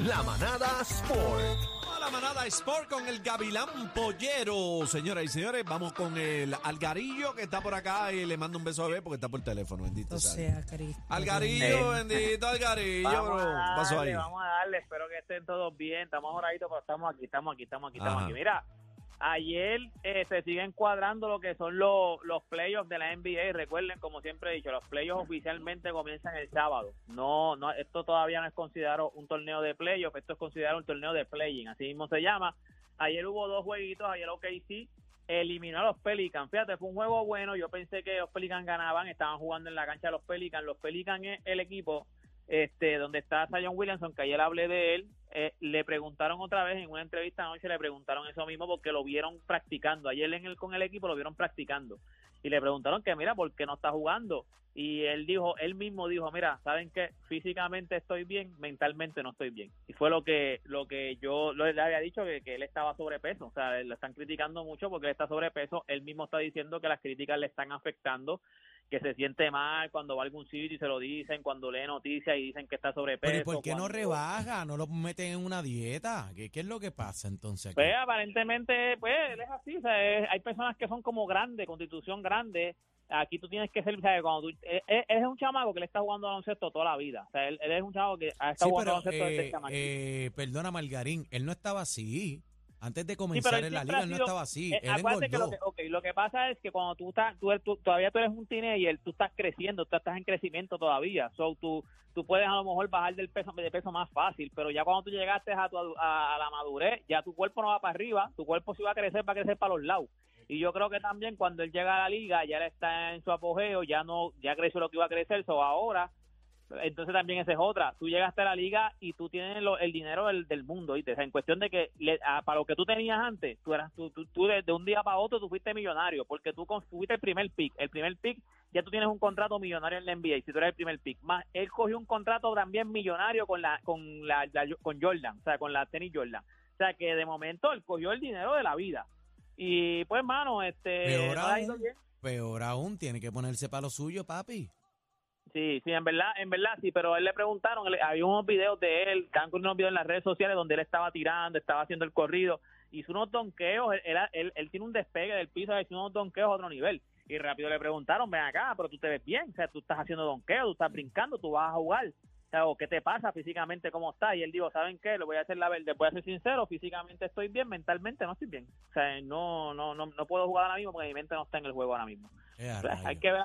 La Manada Sport. A la manada Sport con el Gavilán Pollero. Señoras y señores, vamos con el Algarillo que está por acá y le mando un beso a bebé porque está por teléfono, bendito O sea. Cristo. Algarillo, bendito Algarillo, Vamos bro. a darle, ahí. vamos a darle, espero que estén todos bien. Estamos horaditos, pero estamos aquí, estamos aquí, estamos aquí, estamos Ajá. aquí. Mira, ayer eh, se siguen cuadrando lo que son los, los playoffs de la NBA. Recuerden, como siempre he dicho, los playoffs oficialmente comienzan el sábado. No, no, esto todavía no es considerado un torneo de playoffs, esto es considerado un torneo de playing, así mismo se llama. Ayer hubo dos jueguitos, ayer OKC eliminó a los Pelicans. Fíjate, fue un juego bueno. Yo pensé que los Pelicans ganaban, estaban jugando en la cancha de los Pelicans. Los Pelicans es el equipo este donde está Zion Williamson, que ayer hablé de él. Eh, le preguntaron otra vez en una entrevista anoche, le preguntaron eso mismo porque lo vieron practicando. Ayer en el, con el equipo lo vieron practicando. Y le preguntaron que, mira, ¿por qué no está jugando? Y él dijo, él mismo dijo, mira, ¿saben qué? Físicamente estoy bien, mentalmente no estoy bien. Y fue lo que lo que yo le había dicho, que, que él estaba sobrepeso. O sea, lo están criticando mucho porque él está sobrepeso. Él mismo está diciendo que las críticas le están afectando, que se siente mal cuando va a algún sitio y se lo dicen, cuando lee noticias y dicen que está sobrepeso. Pero ¿y por qué no cuando- rebaja? ¿No lo meten en una dieta? ¿Qué, qué es lo que pasa entonces? aquí? Pues aparentemente, pues él es así. O sea, es- hay personas que son como grandes, constitución grande. Aquí tú tienes que ser, sea, cuando tú, él, él es un chamaco que le está jugando baloncesto toda la vida. O sea, él, él es un chamaco que ha estado Sí, jugando baloncesto desde eh, chamaquito. eh, perdona, Margarín, él no estaba así. Antes de Sí, comenzar él en la liga, él no estaba así. eh, él acuérdate que lo que, ok, lo que pasa es que cuando tú estás, tú, tú- todavía tú eres un teenager, tú estás creciendo, tú estás en crecimiento todavía. So, tú, tú puedes a lo mejor bajar del peso, de peso más fácil, pero ya cuando tú llegaste a, tu, a, a la madurez, ya tu cuerpo no va para arriba, tu cuerpo sí va a crecer, va a crecer para los lados. Y yo creo que también cuando él llega a la liga, ya él está en su apogeo, ya no, ya creció lo que iba a crecer, so ahora entonces también esa es otra. Tú llegaste a la liga y tú tienes lo- el dinero del, del mundo, ¿viste? O sea, en cuestión de que le- a- para lo que tú tenías antes, tú eras tú, tú, tú de, de un día para otro tú fuiste millonario porque tú fuiste el primer pick. El primer pick ya tú tienes un contrato millonario en la NBA si tú eres el primer pick. Más él cogió un contrato también millonario con la con la, la- con Jordan, o sea, con la tenis Jordan. O sea, que de momento él cogió el dinero de la vida. Y pues, mano, este Peor aún. Peor aún, tiene que ponerse para lo suyo, papi. Sí, sí, en verdad, en verdad sí, pero a él le preguntaron, había unos videos de él, están con unos videos en las redes sociales donde él estaba tirando, estaba haciendo el corrido, hizo unos donqueos, él, él, tiene un despegue del piso, hizo unos donqueos a otro nivel. Y rápido le preguntaron, ven acá, pero tú te ves bien, o sea, tú estás haciendo donqueo, tú estás brincando, tú vas a jugar. O sea, ¿o ¿qué te pasa físicamente? ¿Cómo estás? Y él dijo, ¿saben qué? Le voy a hacer la verdad, voy a ser sincero, físicamente estoy bien, mentalmente no estoy bien. O sea, no, no, no, no puedo jugar ahora mismo porque mi mente no está en el juego ahora mismo. Hay que ver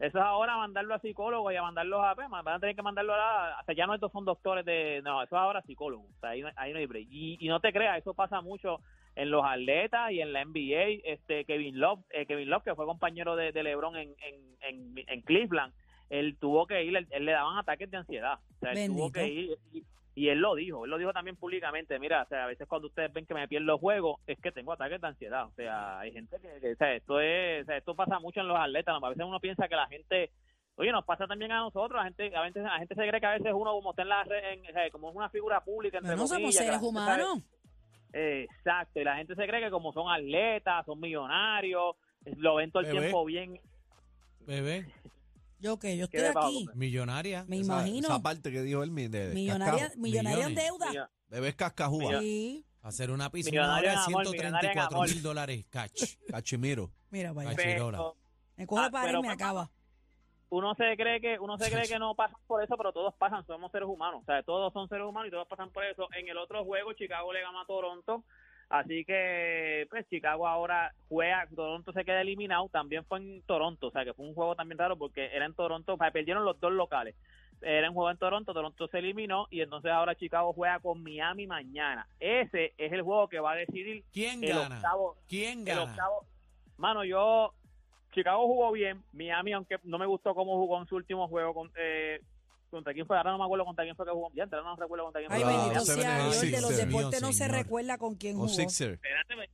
eso es ahora mandarlo a psicólogo y a mandarlos a pues, van a tener que mandarlo a hasta ya no estos son doctores de no eso es ahora psicólogo o sea, ahí, no- ahí no hay break. Y, y no te creas eso pasa mucho en los atletas y en la NBA este Kevin Love eh, Kevin Love que fue compañero de, de LeBron en, en, en, en Cleveland él tuvo que ir él, él le daban ataques de ansiedad o sea él tuvo que ir y, y él lo dijo, él lo dijo también públicamente, mira, o sea, a veces cuando ustedes ven que me pierdo los juegos, es que tengo ataques de ansiedad, o sea, hay gente que, que, o sea, esto es, o sea, esto pasa mucho en los atletas, ¿no? a veces uno piensa que la gente, oye, nos pasa también a nosotros, la gente, a veces, la gente se cree que a veces uno como está en la red, en- o sea, como es una figura pública, entre No somos seres humanos. Exacto, y la gente se cree que como son atletas, son millonarios, lo ven todo el Bebé. tiempo bien, Bebé, Yo que yo ¿Qué estoy aquí. millonaria. Me Esa- imagino. Esa parte que dijo él de, de Millonaria, cascajo. millonaria en deuda. Bebés cascajúa. Sí. Hacer una piscina ahora de en amor, millonaria en 134 amor. mil dólares cash. Cachimiro. Mira, vaya. Cachirola. pero Me coge Ah, para pero y me papá, acaba. uno se cree que uno se cree que no pasan por eso, pero todos pasan, somos seres humanos, o sea, todos son seres humanos y todos pasan por eso. En el otro juego Chicago le ganó a Toronto, así que pues Chicago ahora juega, Toronto se queda eliminado, también fue en Toronto, o sea, que fue un juego también raro porque era en Toronto, o sea, perdieron los dos locales. Era un juego en Toronto, Toronto se eliminó y entonces ahora Chicago juega con Miami mañana. Ese es el juego que va a decidir ¿Quién el gana? octavo, ¿Quién el gana? octavo. Mano, yo. Chicago jugó bien. Miami, aunque no me gustó cómo jugó en su último juego. Con, eh, ¿Contra quién fue? Ahora no me acuerdo contra quién fue que jugó. Ya, ahora no recuerdo contra quién Ay, fue. Ah, bendito sea Dios. De los deportes no se recuerda con quién O jugó. Sixer.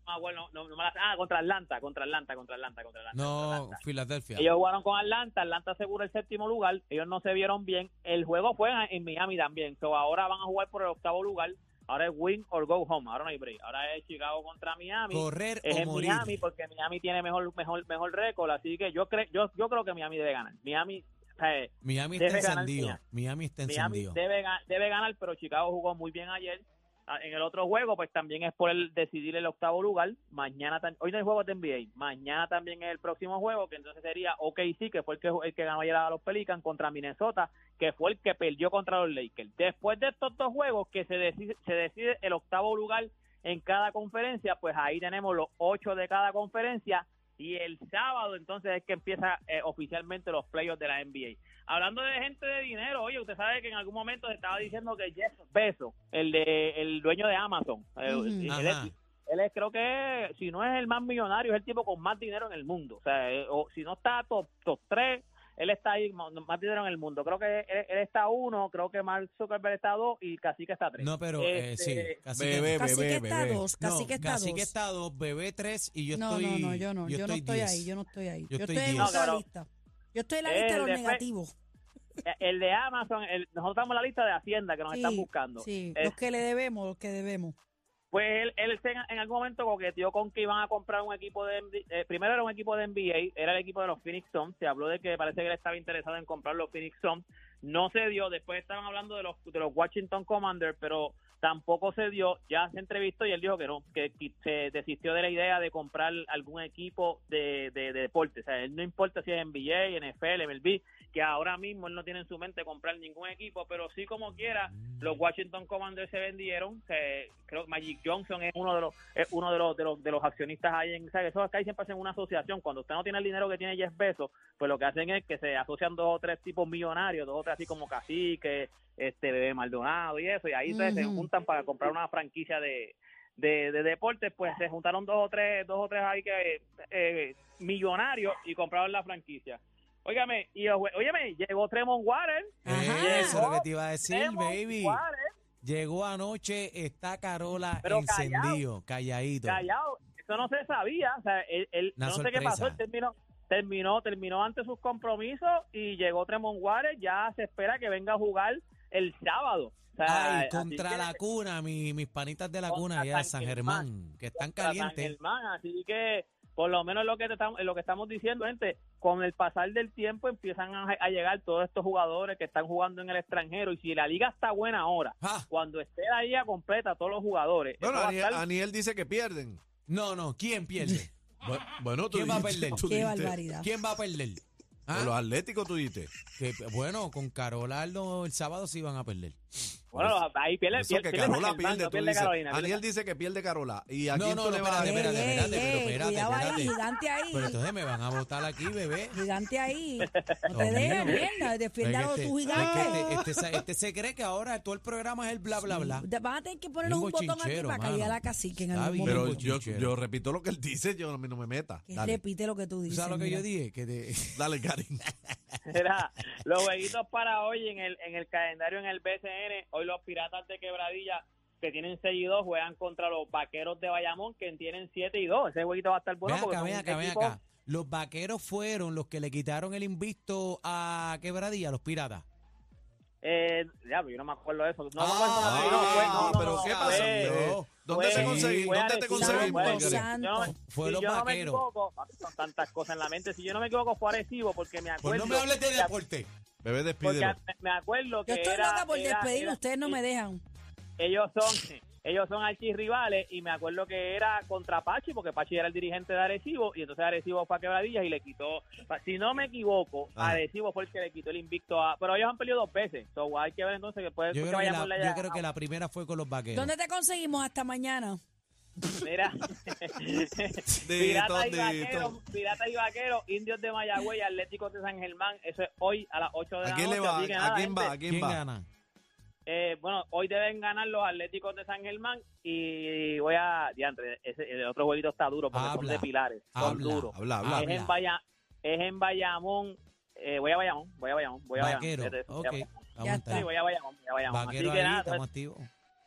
Ah, contra Atlanta, contra Atlanta, contra Atlanta, contra Atlanta. No. Filadelfia. Ellos jugaron con Atlanta, Atlanta asegura el séptimo lugar, ellos no se vieron bien. El juego fue en, Miami también, so ahora van a jugar por el octavo lugar. Ahora es win or go home, ahora no hay break. Ahora es Chicago contra Miami. Correr es o en morir. Miami porque Miami tiene mejor mejor mejor récord, así que yo creo yo yo creo que Miami debe ganar. Miami sea, eh, Miami está ganar encendido. Miami. Está Miami encendido. debe, ga- debe ganar, pero Chicago jugó muy bien ayer. Ah, En el otro juego, pues también es por el decidir el octavo lugar. Mañana, hoy no hay juegos de NBA. Mañana también es el próximo juego, que entonces sería OKC, que fue el que, el que ganó ayer a los Pelicans, contra Minnesota, que fue el que perdió contra los Lakers. Después de estos dos juegos, que se decide, se decide el octavo lugar en cada conferencia, pues ahí tenemos los ocho de cada conferencia. Y el sábado, entonces, es que empieza eh, oficialmente los playoffs de la NBA. Hablando de gente de dinero, oye, usted sabe que en algún momento se estaba diciendo que Jeff Bezos, el de el dueño de Amazon, eh, él es- creo que si no es el más millonario, es el tipo con más dinero en el mundo. O sea, eh, o si no está top top 3, él está ahí más, dinero en el mundo. Creo que él, él está uno, creo que Mark Zuckerberg está dos y Cacique está tres. No, pero eh, Este, sí. Cacique, Bebé, Casi que bebé, está bebé. dos, no, casi que está Cacique dos. está dos, bebé tres y yo no, estoy. no, no, yo no, yo, no estoy diez. ahí, yo no estoy ahí. Yo Yo, estoy estoy, en No, pero- lista. Yo estoy en la lista de El los de fe- negativos. Eh, El de Amazon, el- nosotros estamos en la lista de Hacienda que nos Sí, están buscando. Sí, Eh, los que le debemos, los que debemos. Pues él, él en algún momento coqueteó con que iban a comprar un equipo de eh, primero era un equipo de NBA, era el equipo de los Phoenix Suns, se habló de que parece que él estaba interesado en comprar los Phoenix Suns, no se dio, después estaban hablando de los de los Washington Commanders, pero tampoco se dio, ya se entrevistó y él dijo que no, que, se desistió de la idea de comprar algún equipo de, de, de deporte, o sea, él no importa si es NBA, NFL, MLB, que ahora mismo él no tiene en su mente comprar ningún equipo, pero sí como quiera, los Washington Commanders se vendieron, se- creo que Magic Johnson es uno de los es uno de los de los, de los accionistas ahí en, o sea, esos acá siempre hacen una asociación, cuando usted no tiene el dinero que tiene Jeff Bezos, pues lo que hacen es que se asocian dos o tres tipos millonarios, dos o tres así como Cacique, este Bebé Maldonado y eso, y ahí se juntan para comprar una franquicia de de, de deportes, pues se juntaron dos o tres, dos o tres ahí que eh, millonarios y compraron la franquicia. Óigame, y óyeme, llegó Tremont Waters, Ajá. Eso es lo que te iba a decir, Tremont baby. Llegó anoche, está Carola Pero encendido, calladito. callado, eso no se sabía, o sea, él, él- no sé qué pasó, él terminó, terminó, terminó ante sus compromisos y llegó Tremont Waters, ya se espera que venga a jugar el sábado. O sea, Ay, contra que- la cuna, mi- mis panitas de la cuna allá de San Germán. Germán, que están contra San calientes. Germán, así que por lo menos lo que te estamos, lo que estamos diciendo, gente, con el pasar del tiempo empiezan a, a llegar todos estos jugadores que están jugando en el extranjero y si la liga está buena ahora, Ja. cuando esté la liga completa todos los jugadores, Bueno, Aniel, estar- Aniel dice que pierden. No, no, ¿quién pierde? Bu- Bueno, tú ¿Quién va a perder? tú Qué barbaridad. ¿Quién va a perder? ¿Ah? Los atléticos tú dijiste. Que, bueno, con Carola Aldo el sábado sí van a perder. Bueno, ahí pierde, Eso pierde, que pierde Carola pierde, tú pierde dices. Carolina, Aniel dice que pierde Carola. ¿Y a No, quién no, tú no, le vas a espérate, espérate, ey, espérate, pero ey, espérate, cuidado ahí, espérate. gigante ahí. Pero entonces me van a votar aquí, bebé. Gigante ahí. No te dejes, mierda. Tus este, es que gigantes. este, este se- este se cree que ahora todo el programa es el bla, bla, bla. Van a tener que ponernos un botón aquí para mano. a la cacique en algún bien. Pero yo, repito lo que él dice, yo a mí no me meta. Que repite lo que tú ¿Tú dices. sabes lo que yo dije? Que te- dale, Karin. Mira, los jueguitos para hoy en el, en el calendario en el BCN, hoy los Piratas de Quebradilla que tienen 6 y 2 juegan contra los Vaqueros de Bayamón que tienen 7 y 2. Ese jueguito va a estar bueno ven porque acá, ven acá, ven acá. Los vaqueros fueron los que le quitaron el invicto a Quebradilla, los piratas. Eh, ya, pero yo no me acuerdo de eso. No, Ah, no, no, no, no, fue- no, no, pero no, ¿qué pasó? fue- ¿Dónde te conseguí? fue ¿Dónde te conseguí? fue- los yo no me vaqueros. son tantas cosas en la mente. Si yo no me equivoco, fue Arecibo porque me Pues acuerdo. no me hables de deporte. Bebé, despídelo. me- me acuerdo que Yo estoy era, loca por era- despedirme, era- ustedes no me dejan. ellos son ellos son archirrivales y me acuerdo que era contra Pachi porque Pachi era el dirigente de Arecibo y entonces Arecibo fue a Quebradillas y le quitó si no me equivoco Ah. Arecibo fue el que le quitó el invicto a pero ellos han perdido dos veces so, hay que ver entonces que puede Yo que creo que, vayamos la, la- yo creo que la primera fue con los vaqueros. ¿Dónde te conseguimos hasta mañana? Mira Pirata y dito. Vaqueros Pirata y Vaqueros Indios de Mayagüey y Atléticos de San Germán eso es hoy a las 8 de la ¿A quién noche le va? ¿A nada, quién va? gente, ¿A quién ¿Quién va? gana? Eh, bueno, hoy deben ganar los Atléticos de San Germán y voy a... Diantre, ese, el otro jueguito está duro porque son Habla, de pilares, son habla, duros. Habla, habla. Es en, Baya, es en Bayamón, eh, voy a Bayamón, voy a Bayamón, voy a Bayamón. Vaquero. Este, Ok. voy a- Vamos Ya a está. Sí, voy a Bayamón, voy a Bayamón. Vaquero Así que ahí, nada, estamos toda, activos.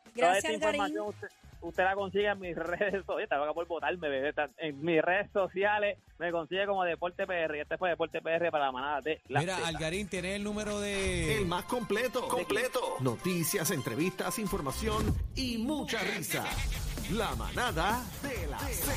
Toda esta Gracias, información usted, usted la consigue en mis redes sociales, te por votarme, bebé. En mis redes sociales me consigue como Deporte PR y este fue Deporte PR para la manada de la Mira. Algarín, ¿tienes el número El de...? más completo. Completo. Noticias, entrevistas, información y mucha risa. La manada de la Z.